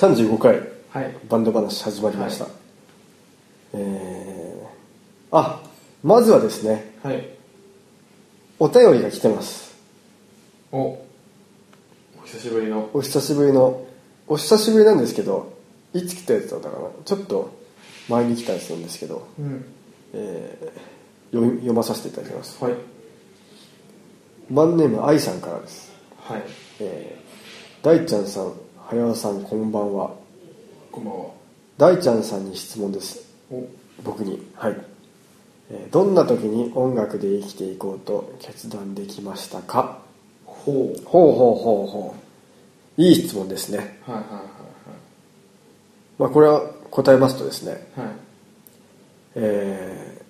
35回。はい。バンド話始まりました、えー、あまずはですね。はい。お便りが来てます。お。お久しぶりの。お久しぶりの。お久しぶりなんですけどいつ来たやつだったかな。ちょっと前に来たやつなんですけど、うん。えー読み読まさせていただきます。はい。マンネーム愛さんからです。はい。えー、大ちゃんさん早尾さんこんばんは。こんばんは。大ちゃんさんに質問です。お。僕に。はい、えーどんな時に音楽で生きていこうと決断できましたか？ほう。ほうほうほうほう。いい質問ですね。はいはいまあこれは答えますとですね。はい。はいはいえー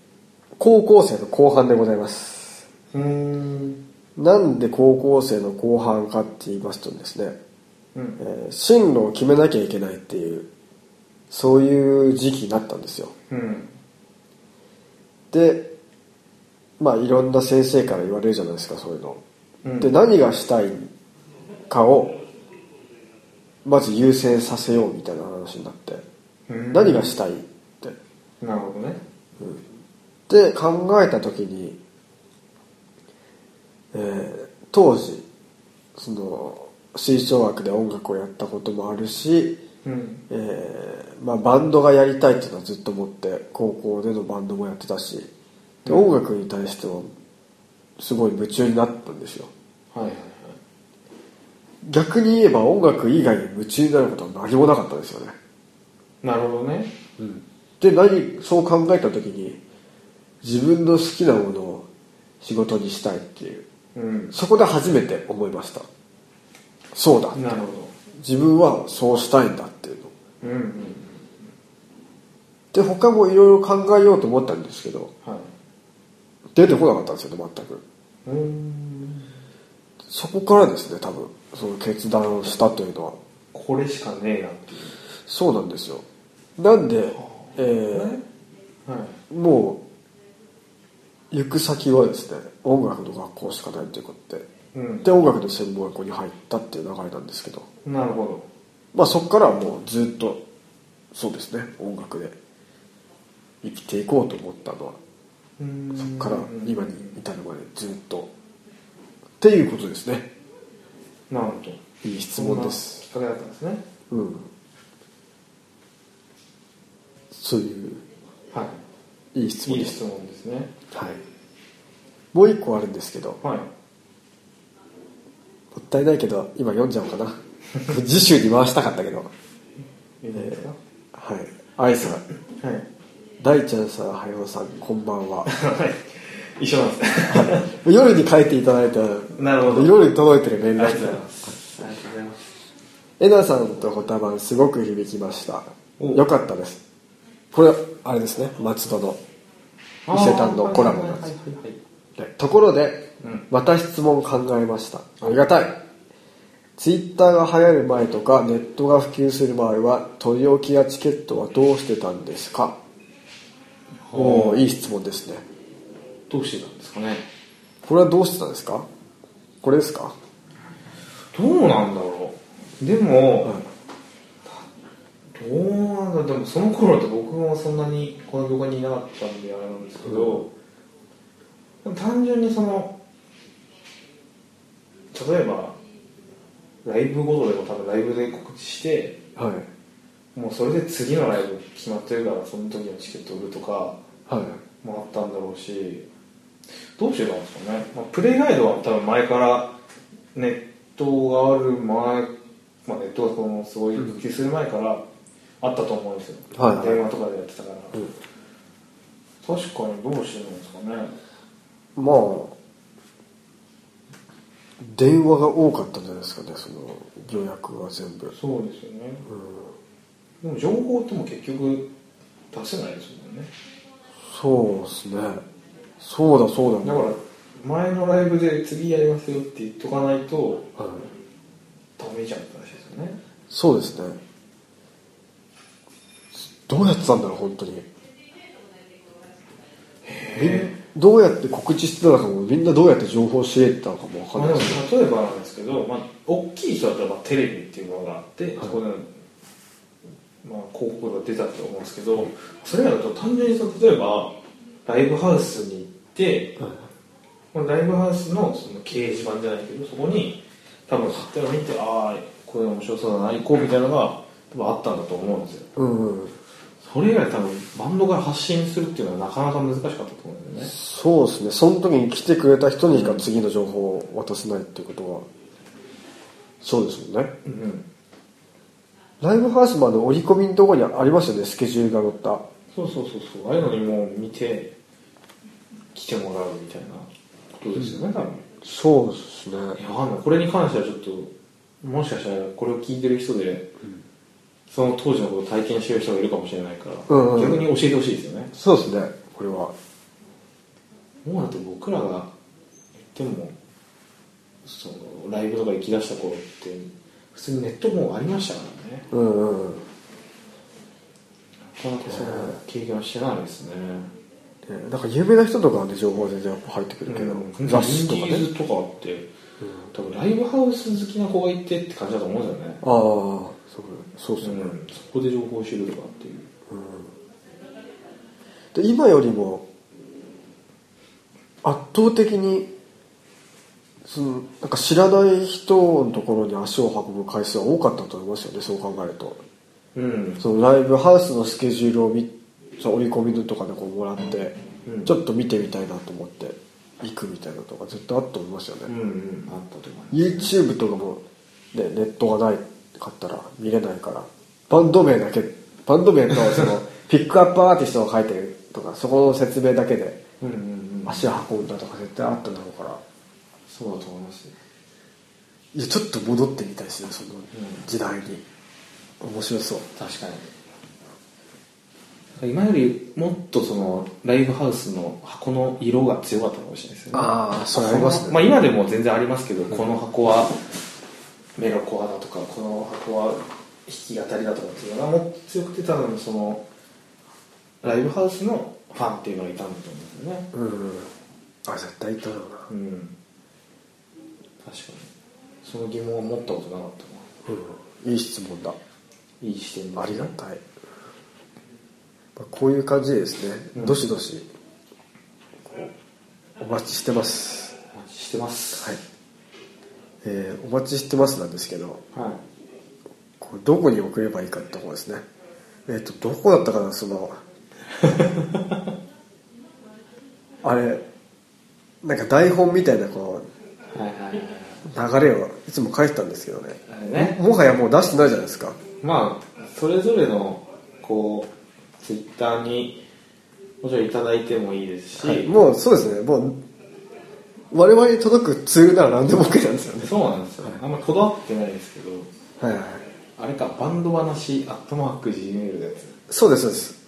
高校生の後半でございます。うーん。なんで高校生の後半かって言いますとですね、うん。えー進路を決めなきゃいけないっていうそういう時期になったんですよ。うん。でまあいろんな先生から言われるじゃないですかそういうの、うん。で何がしたいかをまず優先させようみたいな話になって、うん。何がしたいって。なるほどね。で考えた時に、えー当時その吹奏楽で音楽をやったこともあるし、うん。えーまあ、バンドがやりたいっていうのはずっと思って高校でのバンドもやってたしで音楽に対してもすごい夢中になったんですよ。はいはいはい。逆に言えば音楽以外に夢中になることは何もなかったんですよね。なるほどね。で何そう考えた時に自分の好きなものを仕事にしたいっていう。うん。そこで初めて思いましたそうだ。なるほ自分はそうしたいんだっていうの。どうんうんで他もいろいろ考えようと思ったんですけどはい。出てこなかったんですよね全く。そこからですね多分。その決断をしたというのは。これしかねえなっていう。そうなんですよ。なんで、えはい。ーもう行く先はですね音楽の学校しかないということで。うんで音楽の専門学校に入ったっていう流れなんですけど。なるほまあそこからはもうずっとそうですね。音楽で生きていこうと思ったのは。そこから今に至るまでずっと。っていうことですね。なるほど。いい質問です。そんなきっかけだったんですね。うん。そういう。はい。いい質問です。いい質問ですね。はい。もう一個あるんですけど。もはいったいないけど今読んじゃおうかな。次週に回したかったけど。いいですか？はい。愛さんはい。大ちゃんさんはようさんこんばんは。はい。一緒なんです。ね夜に書いていただいたなるほど。夜に届いてるメールありがとうございます。えなさんとホタバンすごく響きました。お。よかったです。これあれですね。松戸の伊勢丹のコラボなんですはいはいはいはい。ところで、うんまた質問考えました。ありがたい。ツイッターが流行る前とかネットが普及する前は取り置きやチケットはどうしてたんですか？おおいい質問ですね。どうしてたんですかね？これはどうしてたんですか？これですか？どうなんだろう。でも、はい。どうなんだでもその頃って僕もそんなにこの業界にいなかったんであれなんですけど、単純にその例えばライブごとでも多分ライブで告知してはい。もうそれで次のライブ決まってるからその時のチケット売るとかはい。もあったんだろうしどうしてたんですかね、まあ、プレイガイドは多分前からネットがある前、まあ、ネットがそのすごい普及する前からあったと思うんですよ、はいはい。電話とかでやってたから、うん。確かにどうしてるんですかね。まあ電話が多かったんじゃないですかねその予約が全部。そうですよね、でも情報っても結局出せないですもんね。そうですね。そうだそうだ。だから前のライブで次やりますよって言っとかないとはいダメじゃんって話ですよね。そうですね。どうやってたんだろう本当に。みんどうやって告知してたのかもみんなどうやって情報を仕入れてたのかも分かんないです例えばなんですけど、まあ、大きい人だったらまあテレビっていうものがあって、そこでまあ、広告が出たと思うんですけどそれらだと単純にその例えばライブハウスに行って、このライブハウスのその掲示板じゃないけどそこに多分買ったのを見てああこれ面白そうだな行こうみたいなのが多分あったんだと思うんですよ。うんうんそれ以外多分バンドから発信するっていうのはなかなか難しかったと思うね。そうですね。その時に来てくれた人にしか次の情報を渡せないっていうことは。そうですもんね。うん。ライブハウスもあの折り込みのところにありましたよね。スケジュールが載った。そうそうそうそう。ああいうのにもう見て来てもらうみたいなことですよね多分。そうですね。いやこれに関してはちょっともしかしたらこれを聞いてる人で、その当時のことを体験してる人がいるかもしれないから、うんうん。逆に教えてほしいですよね。そうですね。これはもうだって僕らが言ってもそのライブとか行きだした頃って普通にネットもありましたからね。うんうん。うんなかなかその経験はしてないですね。ねなんか有名な人とかはね情報は全然入ってくるけど、うん。雑誌とかね。とかって多分ライブハウス好きな子がいてって感じだと思うんですよね。ああそうそう。ですね、うん。そこで情報を知るとかっていう。で今よりも圧倒的にそのなんか知らない人のところに足を運ぶ回数は多かったと思いますよねそう考えると。うん。そのライブハウスのスケジュールを見折り込みのとかでこうもらって、うん。ちょっと見てみたいなと思って行くみたいなのとか絶対あったと思いますよね、うんうん。あったと思います。YouTube とかも、ね、ネットがないかったら見れないからバンド名だけバンド名とその ピックアップアーティストが書いてるとかそこの説明だけでうんうんうん足を運んだとか絶対あっただろうから。そうだと思いますいやちょっと戻ってみたいですねその時代に、面白そう。確かに。今よりもっとそのライブハウスの箱の色が強かったかもしれないですよね。ああそれありますね。まあ、今でも全然ありますけど、この箱はメロコアだとかこの箱は弾き語りだとかっていうのがもっと強くて多分そのライブハウスのファンっていうのがいたんだと思うんですよね。うん、うん、あ絶対いただろうな。うん。確かに。その疑問は持ったことなかったなうん、いい質問だ。いい視点ね。ありがたい、まあ、こういう感じでですね、うん。どしどしお待ちしてます。お待ちしてます。はい、えーお待ちしてますなんですけどはい。これどこに送ればいいかってところですね。えっ、とどこだったかなその あれなんか台本みたいなこはいはいはいう流れをいつも書いてたんですけどね。ね。ももはやもう出してないじゃないですか。まあそれぞれのこうツイッターにもちろんいただいてもいいですし、はい、もうそうですね。もう我々に届くツールなら何でも OK なんですよね。そうなんですよ、あんまこだわってないですけど。はいはい。あれかバンド話アットマーク Gmail のやつ。そうですそうです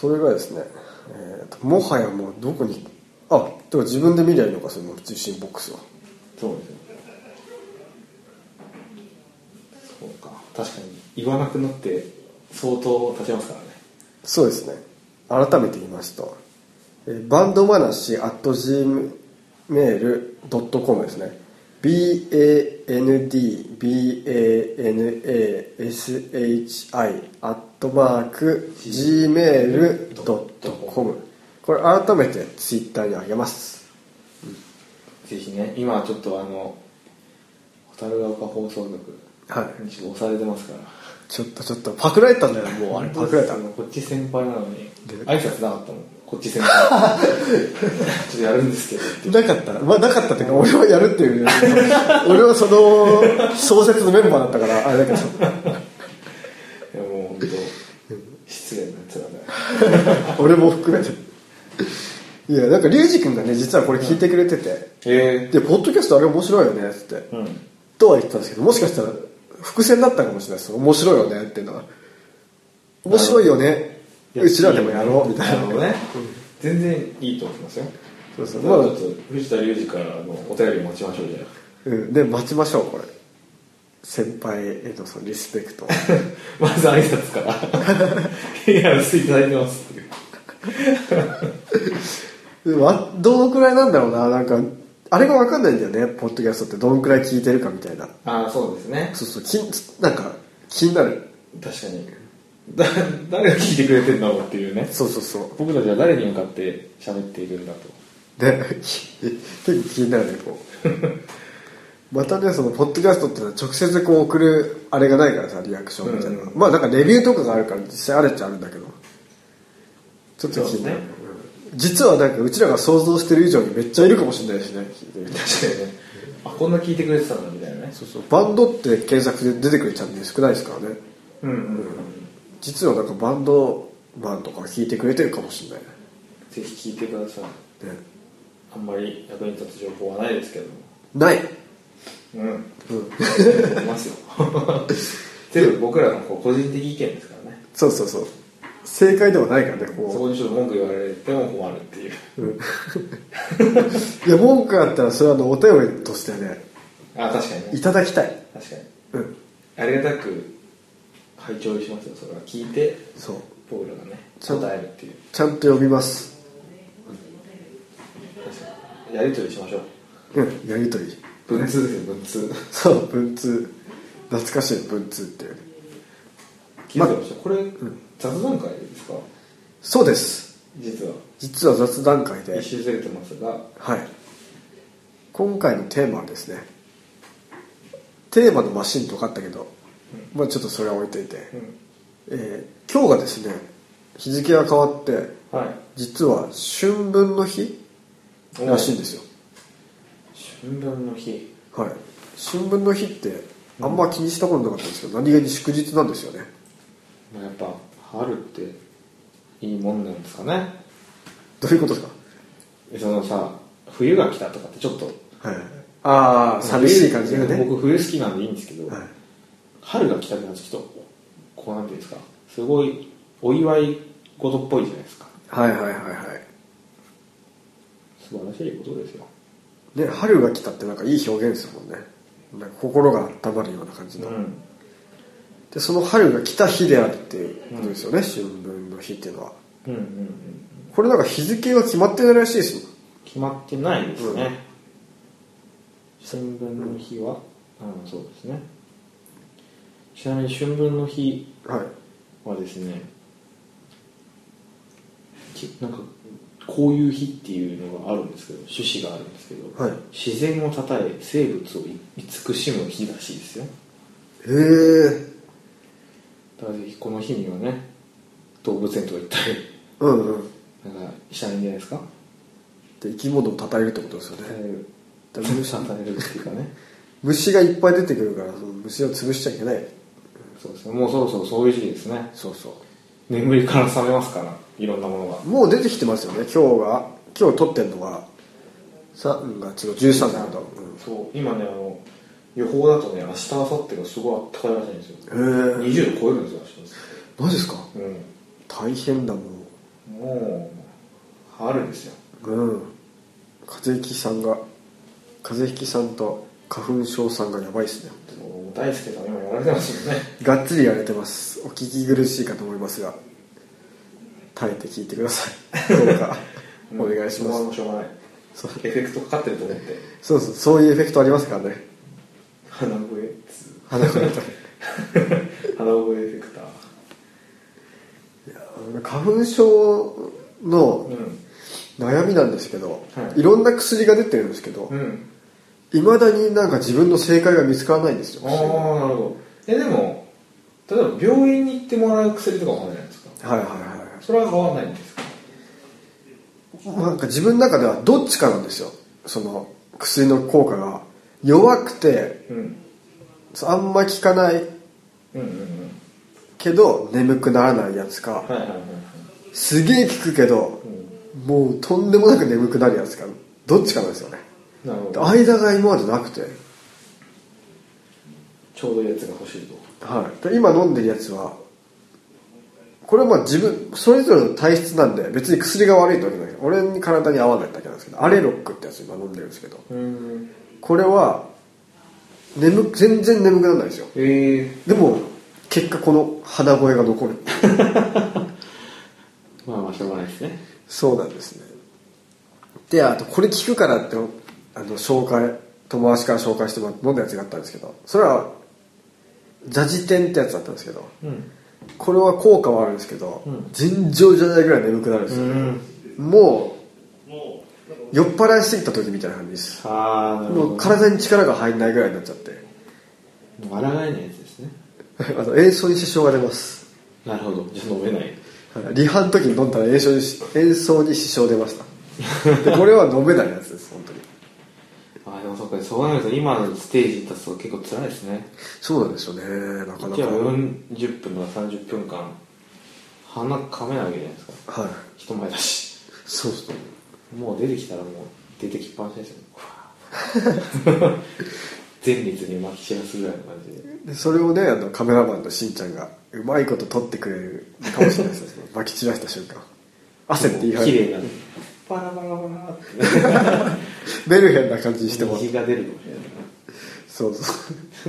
それがですね、えーともはやもうどこにあでも自分で見りゃいいのかその受信ボックスは。そうですよ。そうか。確かに言わなくなって相当経ちますからね。そうですね。改めて言いますと、えーバンド話 at gmail.com ですね bandbanashi アットマーク gmail.com これ改めてツイッターにあげます。ぜひね今ちょっとあの蛍ヶ丘放送局はい。にちょっと押されてますから。ちょっとちょっとパクられたんだよもうあれ。パクられた。こっち先輩なのにで挨拶なかったもんこっち先輩。ちょっとやるんですけどなかった。まあなかったっていうか俺はやるっていう。俺はその創設のメンバーだったからあれだけど。いやもう本当失礼なやつだね。俺も含めて。いやなんかリュウジ君がね実はこれ聞いてくれてて、へで「ポッドキャストあれ面白いよね」っつって、えうん。とは言ってたんですけどもしかしたら伏線だったかもしれないです。面白いよねっていうのは。面白いよねうちらでもやろうみたいな。なるほどね。全然いいと思いますよ。そうそうまちょっと藤田龍二からのお便り待ちましょうじゃうん、で待ちましょうこれ。先輩へのそのリスペクト。あ まず挨拶から。いや薄いただいてますっていう。でもあどのくらいなんだろうな。なんかあれが分かんないんだよね。ポッドキャストって。どのくらい聞いてるかみたいな。ああそうですね。そうそう。きなんか気になる。確かにだ誰が聞いてくれてんだろうっていうね。そうそうそう。僕たちは誰に向かって喋っているんだと。ね結構気になるねこう。またねそのポッドキャストってのは直接こう送るあれがないからさリアクションみたいなうん。まあなんかレビューとかがあるから実際あるっちゃあるんだけど。ちょっと気になる、ね。うん。実はなんかうちらが想像してる以上にめっちゃいるかもしれないしね聞いてみて確かにね。あこんな聞いてくれてたんだみたいなね。そうそう。バンドって検索で出てくるチャンネル少ないですからね。うんうんうん実はなんかバンドマンとか聞いてくれてるかもしれないね。ぜひ聞いてください。ね。あんまり役に立つ情報はないですけど。もない。うん。うん。思いますよ。全部僕らのこう個人的意見ですからね。そうそうそう。正解ではないからねそここにちょっと文句言われても困るっていうう、うん、いや文句あったらそれはあのお便りとしてねあ確かにね。いただきたい。確かに。うん。ありがたく拝聴しますよ。それは聞いてそう。僕らがね答えるっていう。ちゃんと読みます。やり取りしましょう。うんやりとり。文通ですよ文通。そう文通。懐かしい文通っていう。ね気づいてました？これ、雑談会ですか？そうです。実は。実は雑談会で。一周ずれてますが。はい。今回のテーマはですねテーマのマシンとかあったけど、まあちょっとそれは置いといて、うんえー今日がですね日付が変わってはい。実は春分の日らしいんですよ。春分の日。はい。春分の日ってあんま気にしたことなかったんですけど、何気に祝日なんですよね。まあやっぱ春っていいもんなんですかね。どういうことですか？そのさ冬が来たとかってちょっと。はい。ああ寂しい感じがね。僕冬好きなんでいいんですけど、はい春が来たってのはちょっとこうなんていうんですかすごいお祝い事っぽいじゃないですか。はいはいはいはい。素晴らしいことですよ。ね春が来たってなんかいい表現ですもんね。なんか心が温まるような感じの、うん。でその春が来た日であるっていうことですよね、春分の日っていうのは。うんうんうんこれなんか日付が決まってないらしいですよ決まってないですね、春分の日はうんそうですねちなみに春分の日はですねきなんかこういう日っていうのがあるんですけど趣旨があるんですけど、はい。自然をたたえ生物を慈しむ日らしいですよ。へえだからぜひこの日にはね動物園とか行ったりうんうん。なんかしたらいいんじゃないですか？で生き物を称えるってことですよね。たたえる。たたえるっていうかね。虫がいっぱい出てくるからその虫を潰しちゃいけないそうですね。もうそろそろそういう時期ですね。そうそ眠りから覚めますからいろんなものが。うもう出てきてますよね。今日が今日撮ってるのが3月の13だけど、そう。今ねあの予報だとね明日明後日がすごいあったかいらしいんですよ。うん、へえ20度超えるんですよ明マジですか？日うん。大変だももう春ですよ。ううん。風邪ひきさんが風邪ひきさんと花粉症さんがやばいですね大輔さん今やられてますよね。がっつりやれてます。お聞き苦しいかと思いますが。耐えて聞いてください。どうか。お願いします。もうしょうがない。そう。エフェクトかかってると思って。そうそうそういうエフェクトありますからね。鼻声つ鼻声と 鼻声エフェクター。花粉症のうん。悩みなんですけど、はい。い、ろんな薬が出てるんですけどうんいまだになんか自分の正解が見つからないんですよ。ああなるほど。えでも例えば病院に行ってもらう薬とかもあるじゃないですか。はいはいはいそれは変わらないんですか？なんか自分の中ではどっちかなんですよ。その薬の効果が。弱くてうん。あんま効かない。うんうんうん。けど眠くならないやつか。はいはいはいはい。すげえ効くけどうん。もうとんでもなく眠くなるやつか。どっちかなんですよねなるほど。間が今までなくて、ちょうどいいやつが欲しいと。はい、で今飲んでるやつはこれはまあ自分それぞれの体質なんで別に薬が悪いってわけじゃない。俺に体に合わないだけなんですけどアレロックってやつ今飲んでるんですけど。うん。これは眠全然眠くならないんですよ。ええでも結果この鼻声が残る。まあまあしょうがないですね。そうなんですね。であとこれ効くからってあの紹介友達から紹介してもらって飲んだやつがあったんですけどそれはジャジテンってやつだったんですけどうん。これは効果はあるんですけど、うん。尋常じゃないぐらい眠くなるんですよ、ん。もう酔っ払いすぎた時みたいな感じです。ああなるほど。もう体に力が入んないぐらいになっちゃって。抗えないやつですね。あの演奏に支障が出ます。なるほど。じゃあ飲めない。はい。リハの時に飲んだら演奏にし演奏に支障出ました。でこれは飲めないやつです本当にそうかそうなると今のステージに立つと結構辛いですね。そうなんですよね。なかなか。じゃあ40分とか30分間鼻かめないわけじゃないですか。はい。人前だし。そうそうもう出てきたらもう出てきっぱなしですよ。うわ。前列に巻き散らすぐらいの感じで。でそれをねあのカメラマンのしんちゃんがうまいこと撮ってくれるかもしれないですね撒き散らした瞬間。汗って言い張る。綺麗なパラパラパラって。メルヘンな感じにしてます虹が出るかもしれない。そうそ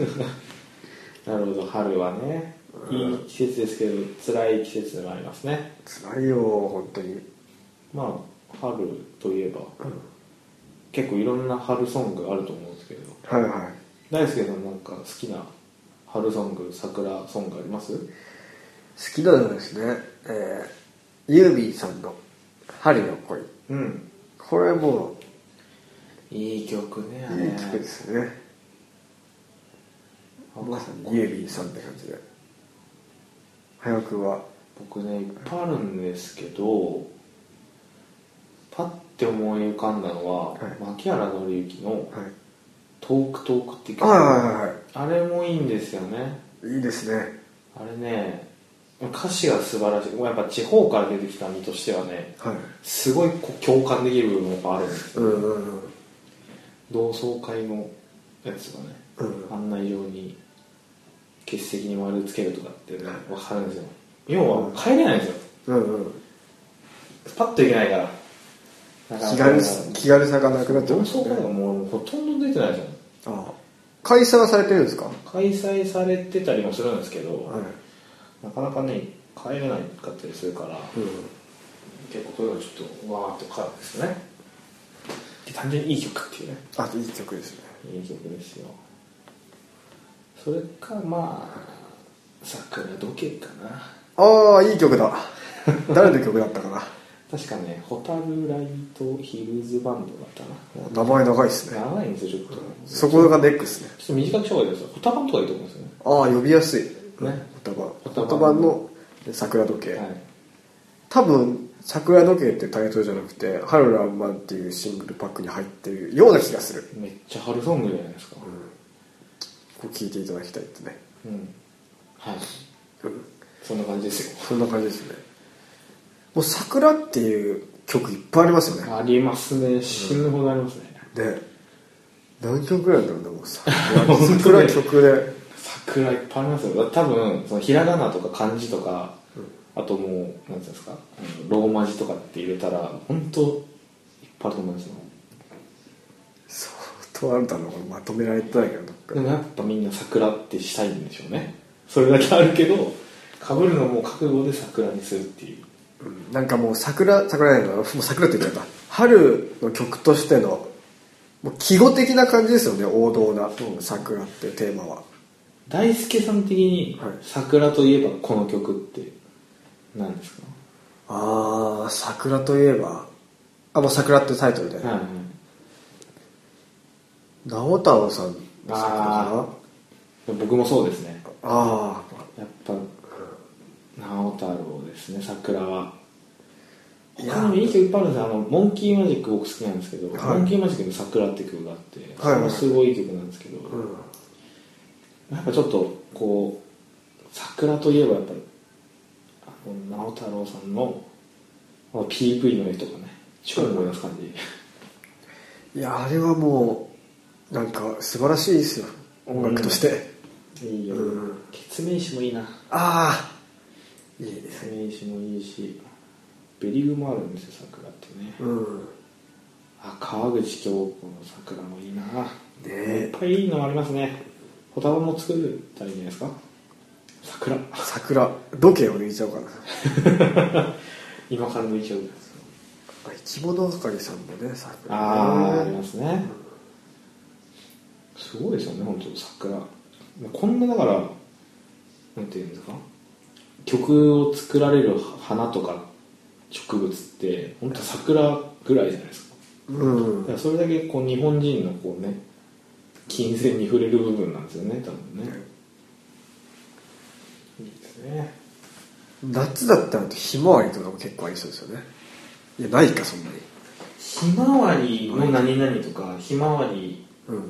う。なるほど春はね。いい季節ですけど辛い季節でもありますね。辛いよ本当に。まあ春といえば、結構いろんな春ソングあると思うんですけど。はいはい。大輔さんなんか好きな春ソング桜ソングあります？好きなのはですね、えー、ユーミンさんの「春の恋うん」これもいい曲ねいい曲ですよねまさにユーミンさんって感じで。早くは。僕ねいっぱいあるんですけどパッて思い浮かんだのは、はい。牧原紀之のはい「トークトーク」って曲。はいはいはい。あれもいいんですよね。いいですね。あれね歌詞が素晴らしい。やっぱ地方から出てきた身としてはねはい。すごい共感できる部分がやっぱあるんですよ。うんうんうん。同窓会のやつがね、うん。案内状に欠席に丸つけるとかってね分かるんですよ。要は帰れないんですよ。うんうん。パッといけないから。気軽気軽さがなくなっちゃ同う。ね窓会がもうほとんど出てないじゃん。ああ。開催はされてるんですか？開催されてたりもするんですけど、はいなかなかね帰れないかったりするから、うん。結構これはちょっとわーっとかるんですね。で単純にいい曲っていうね。あいい曲ですね。いい曲ですよ。それかまあ桜時計かな。ああいい曲だ。誰の曲だったかな。確かねホタルライトヒルズバンドだったな。名前長いですね。長いんですよちょっと。そこがネックですね。ちょっと短くした方がいいですよ。ホタバンとかいいと思うんですよね。ああ呼びやすい。ね言葉。言葉言葉の桜時計、はい。多分桜時計ってタイトルじゃなくて「春らんまん」っていうシングルパックに入ってるような気がする。めっちゃ春ソングじゃないですか。こう聴いていただきたいってね、うん。はい。うん、そんな感じですよ。そんな感じですね。もう桜っていう曲いっぱいありますよね。ありますね。死ぬほどありますね、で何曲ぐらいなんだろうなもう桜ね 桜曲で桜いっぱいありますよ多分そのひらがなとか漢字とか、あともうなんていうんですかローマ字とかって入れたら本当いっぱいあると思うんですよ。相当あるだろうまとめられてないけどで。もやっぱみんな桜ってしたいんでしょうね。それだけあるけどかぶるのも覚悟で桜にするっていう。うん。なんかもう桜桜じゃなもう桜って言っちゃった春の曲としてのもう季語的な感じですよね王道な桜っていうテーマは大輔さん的にはい。桜といえばこの曲って何ですか、ああ桜といえば？あもう桜ってタイトルで、はいはい。直太朗さんの桜かあ僕もそうですね。なあやっぱ直太朗ですね桜は。いや他にもいい曲いっぱいあるんですよ。あのモンキーマジック僕好きなんですけど、はい。モンキーマジックの桜って曲があって、はいはいそれもすごいいい曲なんですけど、あうんやっぱちょっとこう桜といえばやっぱりあの直太朗さんの PV の絵とかね超思い出す感じ、いやあれはもうなんか素晴らしいですよ。音楽として、いいよ、うん。詞もいいな。ああ。いいね。決命詞もいいしベリグもあるんですよ桜ってね、うん。あ川口京子の桜もいいな、え。いっぱいいいのありますねホタバも作ったらいいんじゃないですか？桜。桜。時計を抜いちゃおうかな。今から抜いちゃう。あ生き物係さんもね桜。ああありねますね。すごいですよね本当桜。こんなだからなんていうんですか？曲を作られる花とか植物って本当桜ぐらいじゃないですか。うん。それだけこう日本人のこうね金銭に触れる部分なんですよね多分ね。いいですね。夏だったらひまわりとかも結構ありそうですよね。いやないかそんなに。ひまわりの何々とかひまわりうん。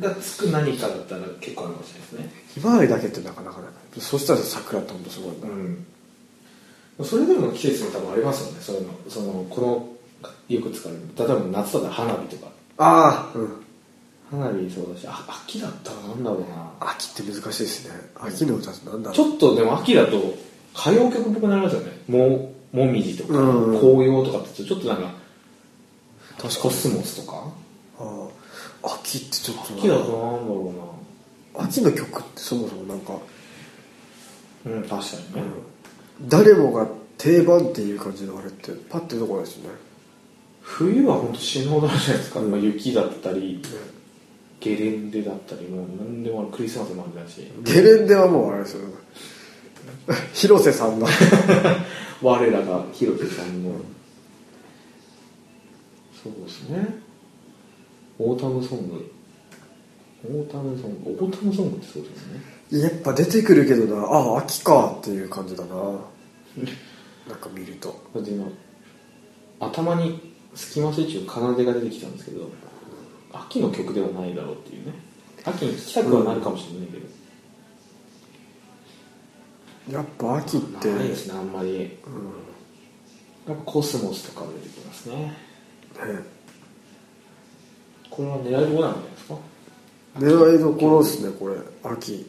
がつく何かだったら結構あるかもしれないですね。ひまわりだけってなかなかない。そしたら桜って本当すごいな、うん。それでも季節に多分ありますよねそういうの。そのこのよく使われる例えば夏だったら花火とか。ああうん花火そうだしあ秋だったらなんだろうな。秋って難しいですね。秋の歌ってなんだちろう。ょっとでも秋だと歌謡曲っぽくなりますよね。ももみじとかうん。紅葉とかってちょっとなんか確かコスモスとか？ああ秋ってちょっとな。秋だとなんだろ秋の曲ってそもそもなんか、うなうん確かにね、誰もが定番っていう感じのあれってパッてどこないですよね。冬は本当死ぬほどあるじゃないですか、うん。まあ、雪だったりゲレンデだったりもう何でもあるクリスマスもあるだし。ゲレンデはもうあれですよ。広瀬さんの。我らが広瀬さん。のそうですね。 Autumn song。Autumn song autumn song ってそうですよね。やっぱ出てくるけどな。ああ秋かっていう感じだな。なんか見ると。だって今頭にスキマスイッチの奏でが出てきたんですけど秋の曲ではないだろうっていうね。秋に聴きたくはなるかもしれないけど、やっぱ秋ってないですねあんまり。うん。やっぱコスモスとか出てきますね。ね。これは狙いどころなんじゃないですか？狙いどころですねこれ秋。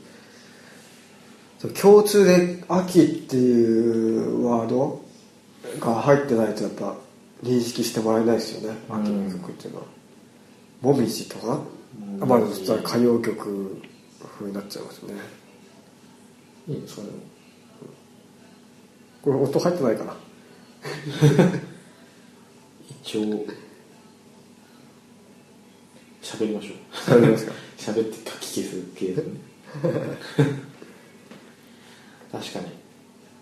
共通で秋っていうワードが入ってないとやっぱ認識してもらえないですよねうん。秋の曲っていうのはもみじとか？あまあそしたら歌謡曲風になっちゃいますね。いいですこれ音入ってないかな？一応喋りましょう。大丈夫ですか？喋って書き消す系ですね。確か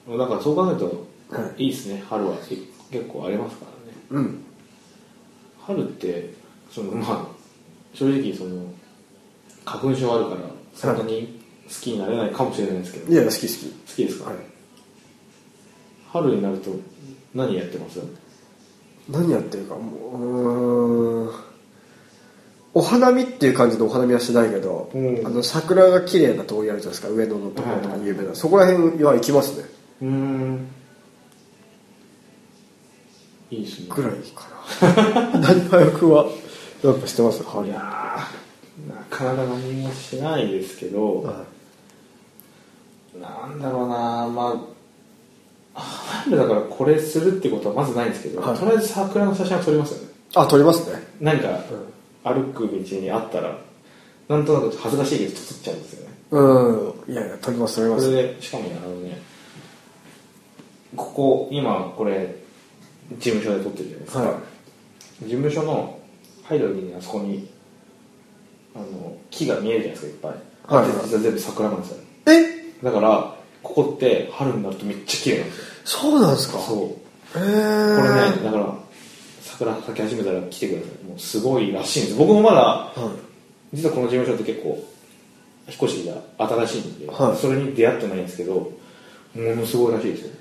に。だからそう考えるとはい。いいですね。春は結結構ありますからね。うん。春ってそのまあ正直その花粉症あるからそんなに好きになれないかもしれないですけど、いや好き好き。好きですか、はい。春になると何やってます？何やってるか？もううーん。お花見っていう感じのお花見はしないけど、うん。あの桜が綺麗な通りあるじゃないですか。上野のところとか有名な、そこら辺は行きますね。うん。いいですね。ぐらいかな。何早くはやっぱしてます春いやーなかなか何もしないですけど、はなんだろうなまあ春だからこれするってことはまずないんですけど、はい。とりあえず桜の写真は撮りますよね。あ撮りますね。何か歩く道にあったらなんとなく恥ずかしいけど撮っちゃうんですよね。うん。いやいや撮ります撮りこれますでしかもねあのねここ今これ事務所で撮ってるじゃないですか、は事務所の入る時にあそこにあの木が見えるじゃないですかいっぱい、はい。実は全部桜なんですよ。え？だからここって春になるとめっちゃ綺麗なんですよ。そうなんですか？そう。へえこれねだから桜咲き始めたら来てください。もうすごいらしいんです。僕もまだはい。実はこの事務所って結構引っ越しが新しいんで、はい。それに出会ってないんですけどものすごいらしいですよ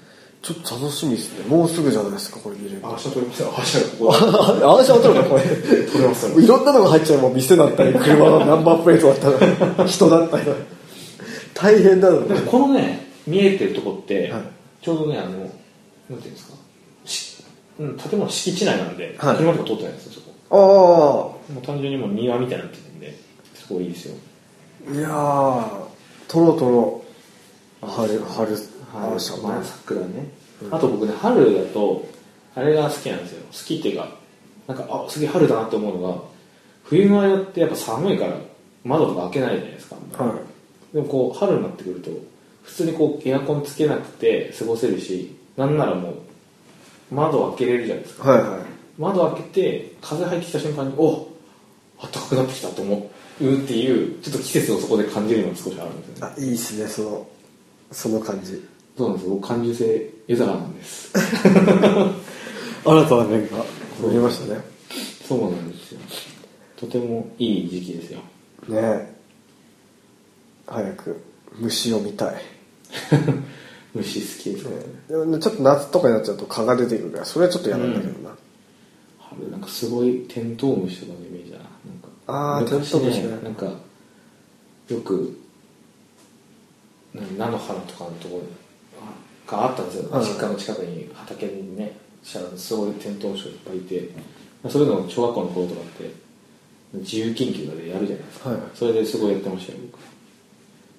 ちょっと楽しみですね。もうすぐじゃないですかこれ見れるあ明日撮りますよ明日ここあ あ、じゃあ撮るのこれ。撮れますよ。いろんなのが入っちゃうもん、店だったり、車のナンバープレートだったり、人だったり。大変だろうね。このね見えてるとこって、はい。ちょうどねあのなんていうんですかしうん建物敷地内なんで、はい。車とか通ってないんですよそこ。あもう単純にもう庭みたいになってるんですごいいいですよ。あ、いやー、とろとろ。春、春、はい。春さんまあね。桜ね、あと僕ね春だとあれが好きなんですよ。好きっていうかなんかあすげえ春だなって思うのが冬の間ってやっぱ寒いから窓とか開けないじゃないですか、はでもこう春になってくると普通にこうエアコンつけなくて過ごせるしなんならもう窓開けれるじゃないですか。い。はいはい。窓開けて風入ってきた瞬間にお暖かくなってきたと思うっていうちょっと季節をそこで感じるのが少しあるんですよね。あ、いいっすね、その、その感じそうなんです。僕感受性豊かなんです。新たな面が見えましたね。そうなんですよ。とてもいい時期ですよ。ねえ。早く虫を見たい、虫好きですね。ね、ちょっと夏とかになっちゃうと蚊が出てくるからそれはちょっと嫌なんだけどな、春なんかすごいテントウムシとかのイメージだな。なんかあー昔テントウムシね。なんかよくな菜の花とかのところがあったんですよ、はい実家の近くに畑にねすごいテントウムシがいっぱいいてそういうのを小学校の頃とかって自由研究でやるじゃないですか、はい。それですごいやってましたよ僕。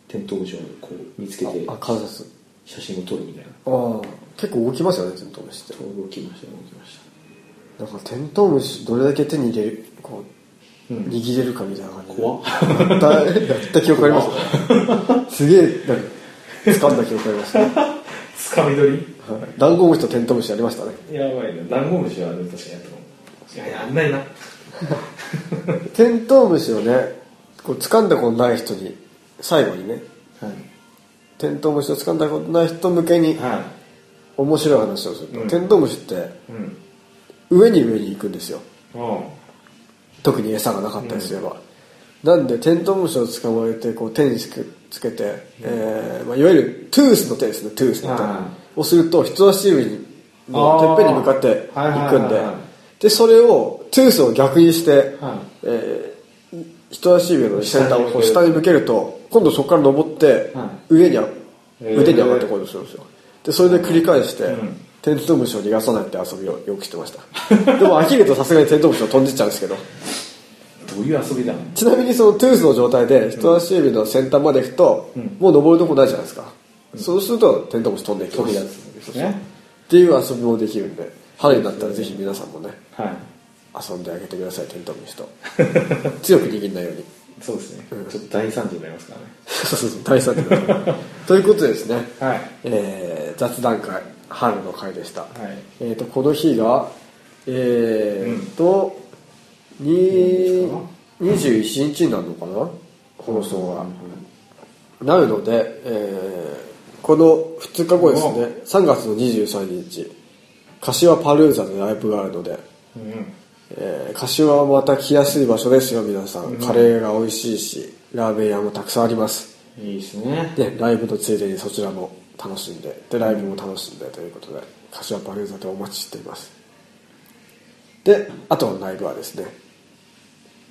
テントウムシをこう見つけてあ観察写真を撮るみたいな。ああ。結構動きますよねテントウムシって動きました動きました。なんかテントウムシどれだけ手に入れるこう、うん。握れるかみたいな感じで。怖っ。やったやった記憶あります。ねすげえなんか掴んだ記憶ありますね、はつかみ取り？い、ダンゴムシとテントウムシありましたね。やばいねダンゴムシはね確かにやったかもいややんないな。テントウムシをねこう掴んだことない人に最後にね。はい。テントウムシを掴んだことない人向けには面白い話をする。と、うん。テントウムシっていうん。上に上に行くんですよ。あ特に餌がなかったりすれば、なんでテントウムシを捕まえてこう手につけつけて、えーまあ、いわゆるトゥースの手ですねトゥースの手はをすると人差し指のてっぺんに向かってあー。行くんではいはいはいはい。でそれをトゥースを逆にして、はい。えー人差し指の先端を下下にに向けると今度そこから登っては上に腕に上がってこようとするんですよ。でそれで繰り返して、うん。テントウムシを逃がさないって遊びをよくしてました。でも飽きるとさすがにテントウムシを飛んでっちゃうんですけどどういう遊びだちなみにそのトゥースの状態で人差し指の先端まで行くと、うん。もう登るとこないじゃないですか、そうするとテントウムシ飛んでいきます。飛び出すんですね。っていう遊びもできるんで春になったらぜひ皆さんもねはい。遊んであげてくださいテントウムシと強く握んないように。そうですね。ちょっと大惨事になりますからね。そうそうそう大惨事だということでですね、はい。えー雑談会春の会でした、はい。えー、とこの日がえー、と、に21日になるのかな？放送が、なるので、えーこの2日後ですね。3月の23日。柏パルーザでライブがあるので、うん。えー柏はまた来やすい場所ですよ皆さん、カレーが美味しいしラーメン屋もたくさんあります。いいですね。でライブのついでにそちらも楽しんで。でライブも楽しんでということで柏パルーザでお待ちしています。であとのライブはですね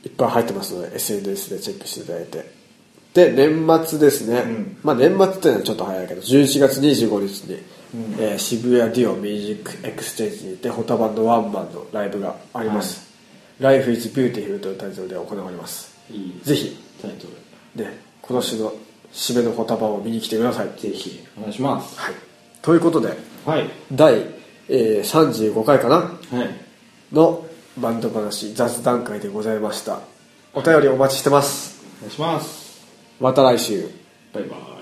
いっぱい入ってますので SNS でチェックしていただいて。で年末ですね、ん。まあ年末っていうのはちょっと早いけど11月25日に、えー渋谷 duo MUSIC EXCHANGE にてホタバンドワンマンのライブがあります、Life is Beautiful というタイトルで行われます。いいぜひ。タイトル。ね今年の締めのホタバンを見に来てください。ぜひ。お願いします。はい、ということではい。第、えー35回かな？はい。のバンド話雑談会でございました。お便りお待ちしてます。お願いします。また来週。バイバイ